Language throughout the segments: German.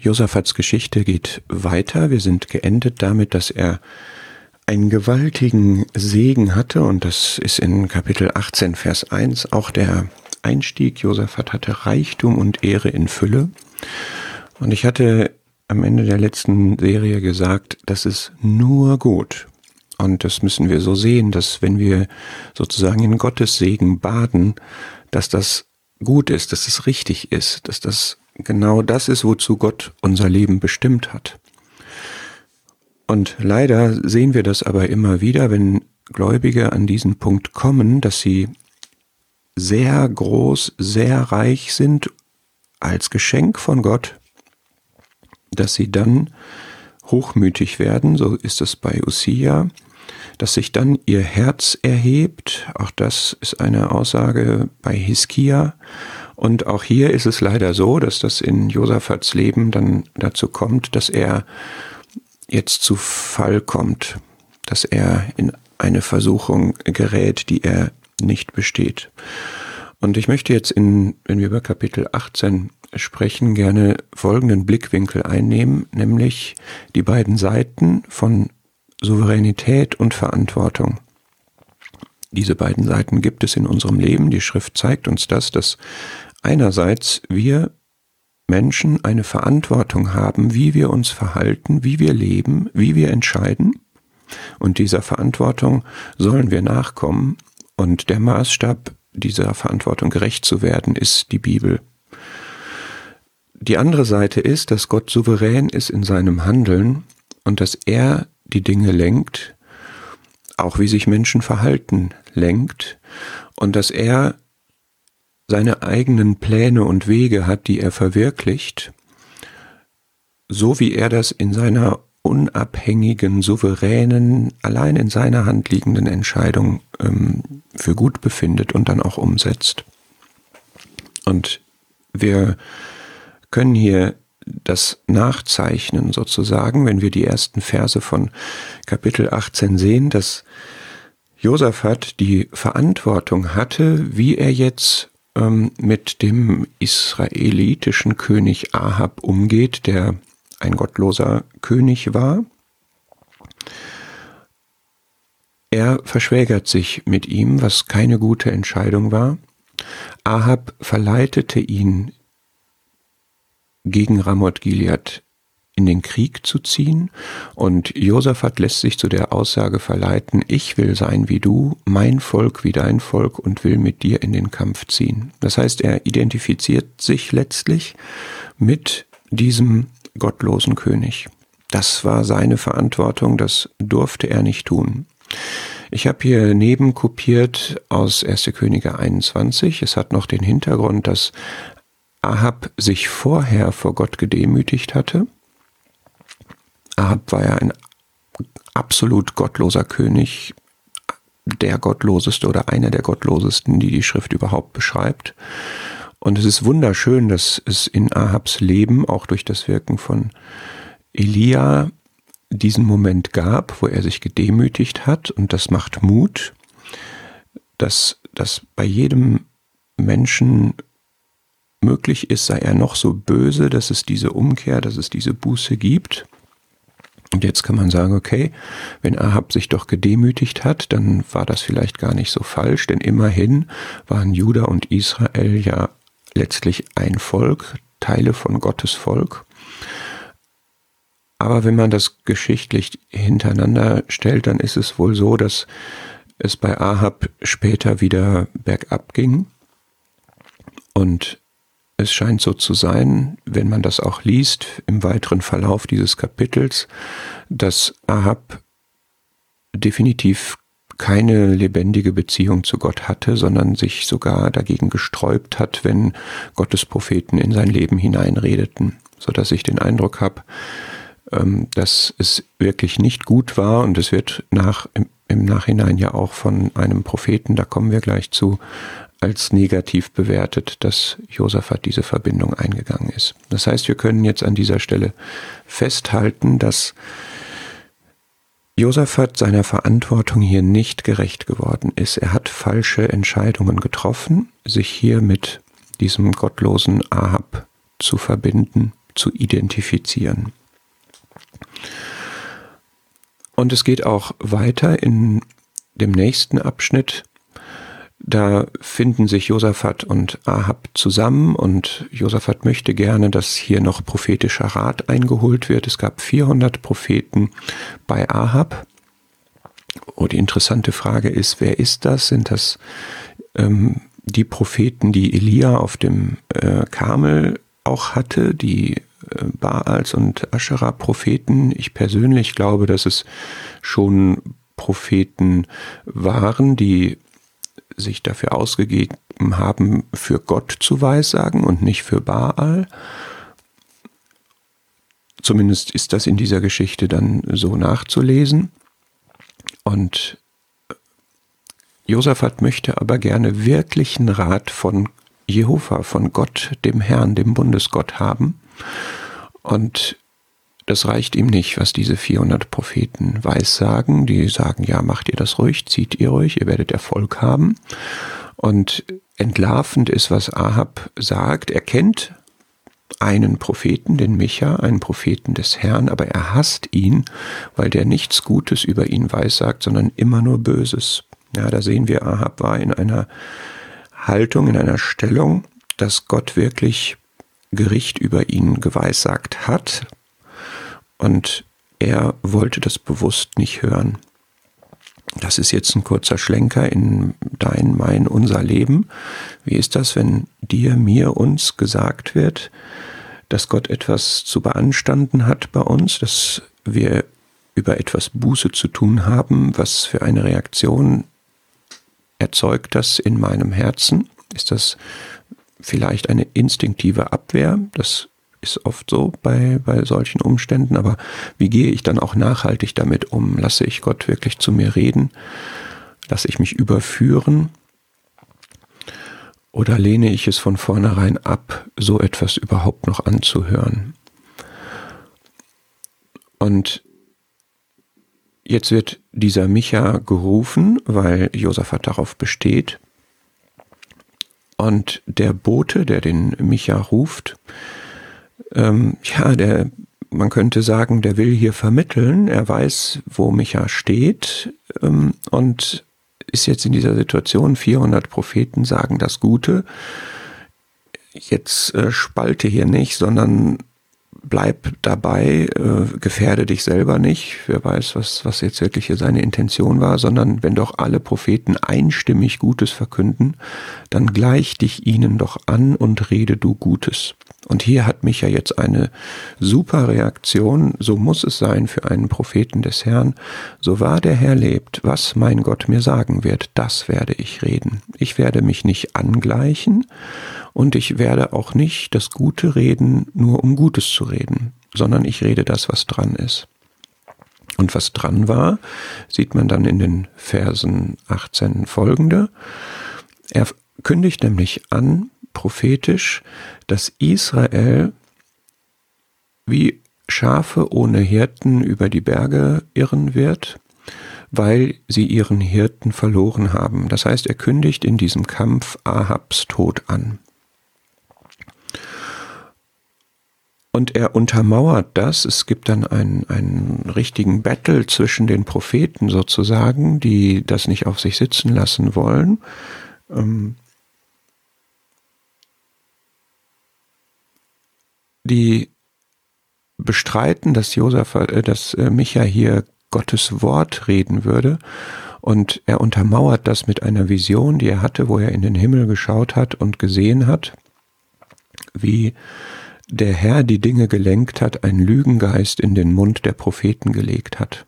Josaphat's Geschichte geht weiter. Wir sind geendet damit, dass er einen gewaltigen Segen hatte und das ist in Kapitel 18, Vers 1 auch der Einstieg. Josaphat hatte Reichtum und Ehre in Fülle. Und ich hatte am Ende der letzten Serie gesagt, das ist nur gut. Und das müssen wir so sehen, dass wenn wir sozusagen in Gottes Segen baden, dass das gut ist, dass es richtig ist, dass das genau das ist, wozu Gott unser Leben bestimmt hat. Und leider sehen wir das aber immer wieder, wenn Gläubige an diesen Punkt kommen, dass sie sehr groß, sehr reich sind als Geschenk von Gott, dass sie dann hochmütig werden, so ist es bei Usia, dass sich dann ihr Herz erhebt, auch das ist eine Aussage bei Hiskia, und auch hier ist es leider so, dass das in Josaphat's Leben dann dazu kommt, dass er jetzt zu Fall kommt, dass er in eine Versuchung gerät, die er nicht besteht. Und ich möchte jetzt in, wenn wir über Kapitel 18 sprechen, gerne folgenden Blickwinkel einnehmen, nämlich die beiden Seiten von Souveränität und Verantwortung. Diese beiden Seiten gibt es in unserem Leben. Die Schrift zeigt uns das, dass einerseits wir Menschen eine Verantwortung haben, wie wir uns verhalten, wie wir leben, wie wir entscheiden. Und dieser Verantwortung sollen wir nachkommen. Und der Maßstab dieser Verantwortung gerecht zu werden, ist die Bibel. Die andere Seite ist, dass Gott souverän ist in seinem Handeln und dass er die Dinge lenkt, auch wie sich Menschen verhalten, lenkt und dass er seine eigenen Pläne und Wege hat, die er verwirklicht, so wie er das in seiner unabhängigen, souveränen, allein in seiner Hand liegenden Entscheidung ähm, für gut befindet und dann auch umsetzt. Und wir können hier das nachzeichnen sozusagen, wenn wir die ersten Verse von Kapitel 18 sehen, dass Josaphat die Verantwortung hatte, wie er jetzt ähm, mit dem israelitischen König Ahab umgeht, der ein gottloser König war. Er verschwägert sich mit ihm, was keine gute Entscheidung war. Ahab verleitete ihn, gegen Ramoth Gilead in den Krieg zu ziehen. Und Josaphat lässt sich zu der Aussage verleiten, ich will sein wie du, mein Volk wie dein Volk und will mit dir in den Kampf ziehen. Das heißt, er identifiziert sich letztlich mit diesem gottlosen König. Das war seine Verantwortung, das durfte er nicht tun. Ich habe hier neben kopiert aus 1. Könige 21. Es hat noch den Hintergrund, dass Ahab sich vorher vor Gott gedemütigt hatte Ahab war ja ein absolut gottloser König, der gottloseste oder einer der gottlosesten, die die Schrift überhaupt beschreibt. Und es ist wunderschön, dass es in Ahabs Leben auch durch das Wirken von Elia diesen Moment gab, wo er sich gedemütigt hat und das macht Mut, dass das bei jedem Menschen möglich ist, sei er noch so böse, dass es diese Umkehr, dass es diese Buße gibt. Und jetzt kann man sagen, okay, wenn Ahab sich doch gedemütigt hat, dann war das vielleicht gar nicht so falsch, denn immerhin waren Juda und Israel ja letztlich ein Volk, Teile von Gottes Volk. Aber wenn man das geschichtlich hintereinander stellt, dann ist es wohl so, dass es bei Ahab später wieder bergab ging und es scheint so zu sein, wenn man das auch liest im weiteren Verlauf dieses Kapitels, dass Ahab definitiv keine lebendige Beziehung zu Gott hatte, sondern sich sogar dagegen gesträubt hat, wenn Gottes Propheten in sein Leben hineinredeten, so dass ich den Eindruck habe, ähm, dass es wirklich nicht gut war. Und es wird nach, im Nachhinein ja auch von einem Propheten, da kommen wir gleich zu, als negativ bewertet, dass Josaphat diese Verbindung eingegangen ist. Das heißt, wir können jetzt an dieser Stelle festhalten, dass Josaphat seiner Verantwortung hier nicht gerecht geworden ist. Er hat falsche Entscheidungen getroffen, sich hier mit diesem gottlosen Ahab zu verbinden, zu identifizieren. Und es geht auch weiter in dem nächsten Abschnitt. Da finden sich Josaphat und Ahab zusammen und Josaphat möchte gerne, dass hier noch prophetischer Rat eingeholt wird. Es gab 400 Propheten bei Ahab. Oh, die interessante Frage ist, wer ist das? Sind das ähm, die Propheten, die Elia auf dem äh, Karmel auch hatte, die äh, Baals und Aschera-Propheten. Ich persönlich glaube, dass es schon Propheten waren, die sich dafür ausgegeben haben, für Gott zu weissagen und nicht für Baal. Zumindest ist das in dieser Geschichte dann so nachzulesen. Und Josaphat möchte aber gerne wirklichen Rat von Jehova, von Gott, dem Herrn, dem Bundesgott haben. Und das reicht ihm nicht, was diese 400 Propheten weissagen. Die sagen, ja, macht ihr das ruhig, zieht ihr ruhig, ihr werdet Erfolg haben. Und entlarvend ist, was Ahab sagt. Er kennt einen Propheten, den Micha, einen Propheten des Herrn, aber er hasst ihn, weil der nichts Gutes über ihn weissagt, sondern immer nur Böses. Ja, da sehen wir, Ahab war in einer Haltung, in einer Stellung, dass Gott wirklich Gericht über ihn geweissagt hat und er wollte das bewusst nicht hören. Das ist jetzt ein kurzer Schlenker in dein, mein, unser Leben. Wie ist das, wenn dir, mir, uns gesagt wird, dass Gott etwas zu beanstanden hat bei uns, dass wir über etwas Buße zu tun haben, was für eine Reaktion erzeugt das in meinem Herzen? Ist das vielleicht eine instinktive Abwehr? Das ist oft so bei, bei solchen Umständen, aber wie gehe ich dann auch nachhaltig damit um? Lasse ich Gott wirklich zu mir reden? Lasse ich mich überführen? Oder lehne ich es von vornherein ab, so etwas überhaupt noch anzuhören? Und Jetzt wird dieser Micha gerufen, weil Josaphat darauf besteht. Und der Bote, der den Micha ruft, ähm, ja, der, man könnte sagen, der will hier vermitteln. Er weiß, wo Micha steht ähm, und ist jetzt in dieser Situation. 400 Propheten sagen das Gute. Jetzt äh, spalte hier nicht, sondern bleib dabei, äh, gefährde dich selber nicht. Wer weiß, was, was jetzt wirklich hier seine Intention war, sondern wenn doch alle Propheten einstimmig Gutes verkünden, dann gleich dich ihnen doch an und rede du Gutes. Und hier hat mich ja jetzt eine super Reaktion, so muss es sein für einen Propheten des Herrn, so wahr der Herr lebt, was mein Gott mir sagen wird, das werde ich reden. Ich werde mich nicht angleichen, und ich werde auch nicht das Gute reden, nur um Gutes zu reden, sondern ich rede das, was dran ist. Und was dran war, sieht man dann in den Versen 18 folgende. Er kündigt nämlich an, prophetisch, dass Israel wie Schafe ohne Hirten über die Berge irren wird, weil sie ihren Hirten verloren haben. Das heißt, er kündigt in diesem Kampf Ahabs Tod an. Und er untermauert das. Es gibt dann einen, einen richtigen Battle zwischen den Propheten sozusagen, die das nicht auf sich sitzen lassen wollen. Ähm die bestreiten, dass Josef, äh, dass äh, Micha hier Gottes Wort reden würde. Und er untermauert das mit einer Vision, die er hatte, wo er in den Himmel geschaut hat und gesehen hat, wie der Herr die Dinge gelenkt hat, ein Lügengeist in den Mund der Propheten gelegt hat.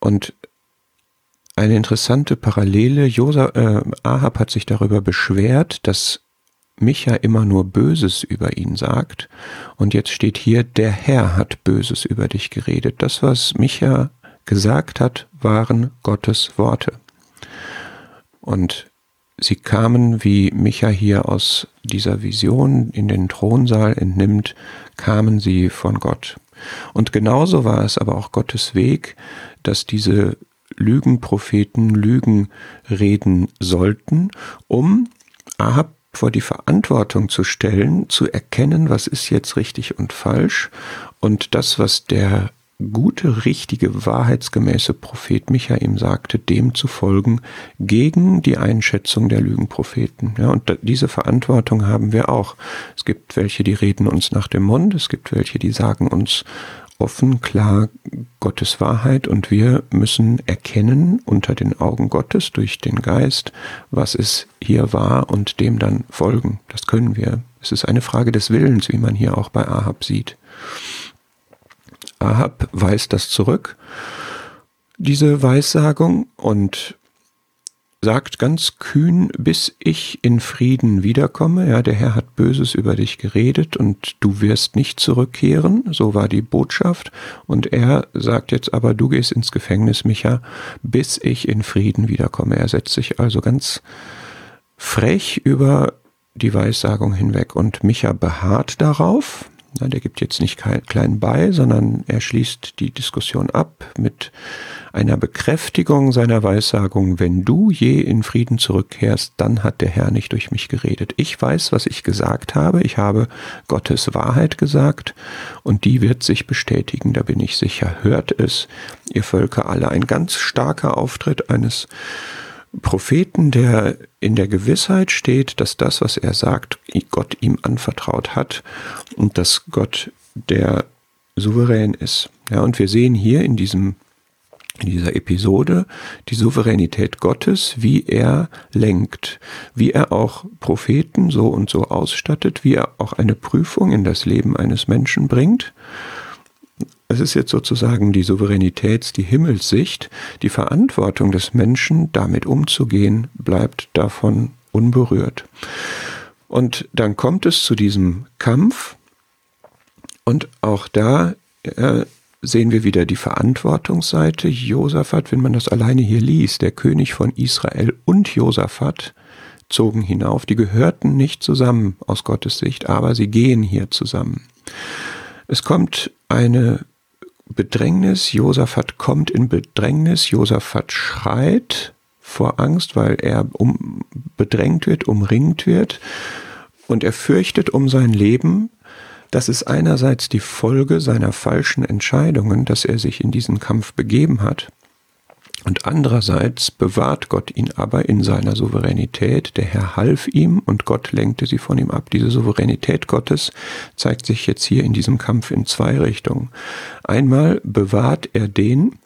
Und eine interessante Parallele, Josa, äh, Ahab hat sich darüber beschwert, dass Micha immer nur Böses über ihn sagt. Und jetzt steht hier, der Herr hat Böses über dich geredet. Das, was Micha gesagt hat, waren Gottes Worte. Und Sie kamen, wie Micha hier aus dieser Vision in den Thronsaal entnimmt, kamen sie von Gott. Und genauso war es aber auch Gottes Weg, dass diese Lügenpropheten Lügen reden sollten, um Ahab vor die Verantwortung zu stellen, zu erkennen, was ist jetzt richtig und falsch und das, was der gute, richtige, wahrheitsgemäße Prophet Micha ihm sagte, dem zu folgen, gegen die Einschätzung der Lügenpropheten. Ja, und diese Verantwortung haben wir auch. Es gibt welche, die reden uns nach dem Mund, es gibt welche, die sagen uns offen, klar Gottes Wahrheit und wir müssen erkennen unter den Augen Gottes durch den Geist, was es hier war und dem dann folgen. Das können wir. Es ist eine Frage des Willens, wie man hier auch bei Ahab sieht. Ahab weist das zurück, diese Weissagung, und sagt ganz kühn, bis ich in Frieden wiederkomme. Ja, der Herr hat Böses über dich geredet und du wirst nicht zurückkehren. So war die Botschaft. Und er sagt jetzt aber, du gehst ins Gefängnis, Micha, bis ich in Frieden wiederkomme. Er setzt sich also ganz frech über die Weissagung hinweg und Micha beharrt darauf. Der gibt jetzt nicht klein bei, sondern er schließt die Diskussion ab mit einer Bekräftigung seiner Weissagung, wenn du je in Frieden zurückkehrst, dann hat der Herr nicht durch mich geredet. Ich weiß, was ich gesagt habe, ich habe Gottes Wahrheit gesagt und die wird sich bestätigen, da bin ich sicher. Hört es, ihr Völker alle, ein ganz starker Auftritt eines Propheten, der in der Gewissheit steht, dass das, was er sagt, Gott ihm anvertraut hat und dass Gott der souverän ist. Ja, und wir sehen hier in diesem in dieser Episode die Souveränität Gottes, wie er lenkt, wie er auch Propheten so und so ausstattet, wie er auch eine Prüfung in das Leben eines Menschen bringt es ist jetzt sozusagen die Souveränitäts-, die Himmelssicht, die Verantwortung des Menschen, damit umzugehen, bleibt davon unberührt. Und dann kommt es zu diesem Kampf und auch da äh, sehen wir wieder die Verantwortungsseite. Josaphat, wenn man das alleine hier liest, der König von Israel und Josaphat zogen hinauf. Die gehörten nicht zusammen aus Gottes Sicht, aber sie gehen hier zusammen. Es kommt eine Bedrängnis. Josaphat kommt in Bedrängnis. Josaphat schreit vor Angst, weil er um, bedrängt wird, umringt wird. Und er fürchtet um sein Leben. Das ist einerseits die Folge seiner falschen Entscheidungen, dass er sich in diesen Kampf begeben hat. Und andererseits bewahrt Gott ihn aber in seiner Souveränität. Der Herr half ihm und Gott lenkte sie von ihm ab. Diese Souveränität Gottes zeigt sich jetzt hier in diesem Kampf in zwei Richtungen. Einmal bewahrt er den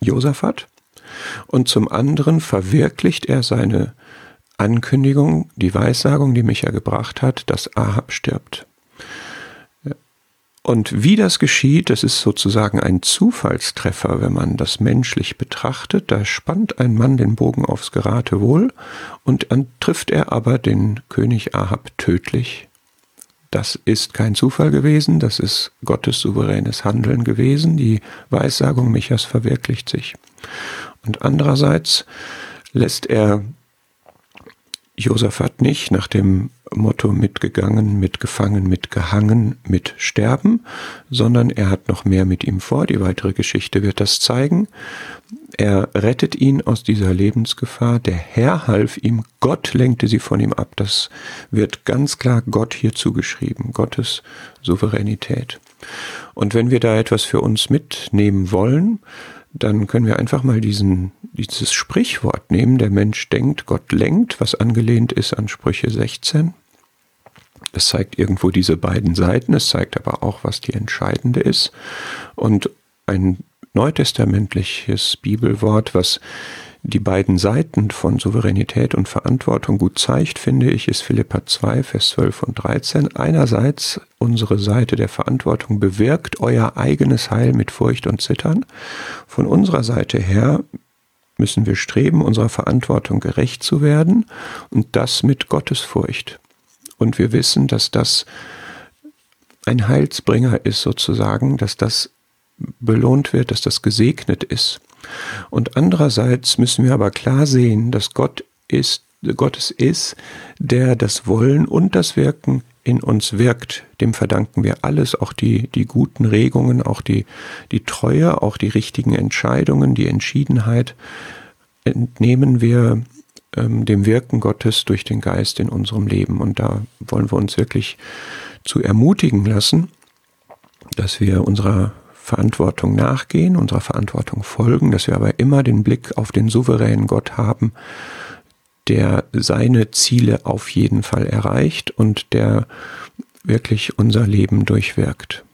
Josaphat und zum anderen verwirklicht er seine Ankündigung, die Weissagung, die Micha gebracht hat, dass Ahab stirbt. Und wie das geschieht, das ist sozusagen ein Zufallstreffer, wenn man das menschlich betrachtet. Da spannt ein Mann den Bogen aufs Geratewohl und dann trifft er aber den König Ahab tödlich. Das ist kein Zufall gewesen, das ist Gottes souveränes Handeln gewesen. Die Weissagung Michas verwirklicht sich. Und andererseits lässt er Josaphat nicht nach dem Motto mitgegangen, mitgefangen, mitgehangen, mit sterben, sondern er hat noch mehr mit ihm vor. Die weitere Geschichte wird das zeigen. Er rettet ihn aus dieser Lebensgefahr. Der Herr half ihm. Gott lenkte sie von ihm ab. Das wird ganz klar Gott hier zugeschrieben. Gottes Souveränität. Und wenn wir da etwas für uns mitnehmen wollen, dann können wir einfach mal diesen, dieses Sprichwort nehmen, der Mensch denkt, Gott lenkt, was angelehnt ist an Sprüche 16. Es zeigt irgendwo diese beiden Seiten, es zeigt aber auch, was die entscheidende ist. Und ein neutestamentliches Bibelwort, was die beiden Seiten von Souveränität und Verantwortung gut zeigt, finde ich, ist Philippa 2, Vers 12 und 13. Einerseits unsere Seite der Verantwortung bewirkt euer eigenes Heil mit Furcht und Zittern. Von unserer Seite her müssen wir streben, unserer Verantwortung gerecht zu werden und das mit Gottesfurcht. Und wir wissen, dass das ein Heilsbringer ist sozusagen, dass das belohnt wird, dass das gesegnet ist. Und andererseits müssen wir aber klar sehen, dass Gott ist, Gott es ist, der das Wollen und das Wirken in uns wirkt. Dem verdanken wir alles, auch die, die guten Regungen, auch die, die Treue, auch die richtigen Entscheidungen, die Entschiedenheit entnehmen wir ähm, dem Wirken Gottes durch den Geist in unserem Leben. Und da wollen wir uns wirklich zu ermutigen lassen, dass wir unserer Verantwortung nachgehen, unserer Verantwortung folgen, dass wir aber immer den Blick auf den souveränen Gott haben, der seine Ziele auf jeden Fall erreicht und der wirklich unser Leben durchwirkt.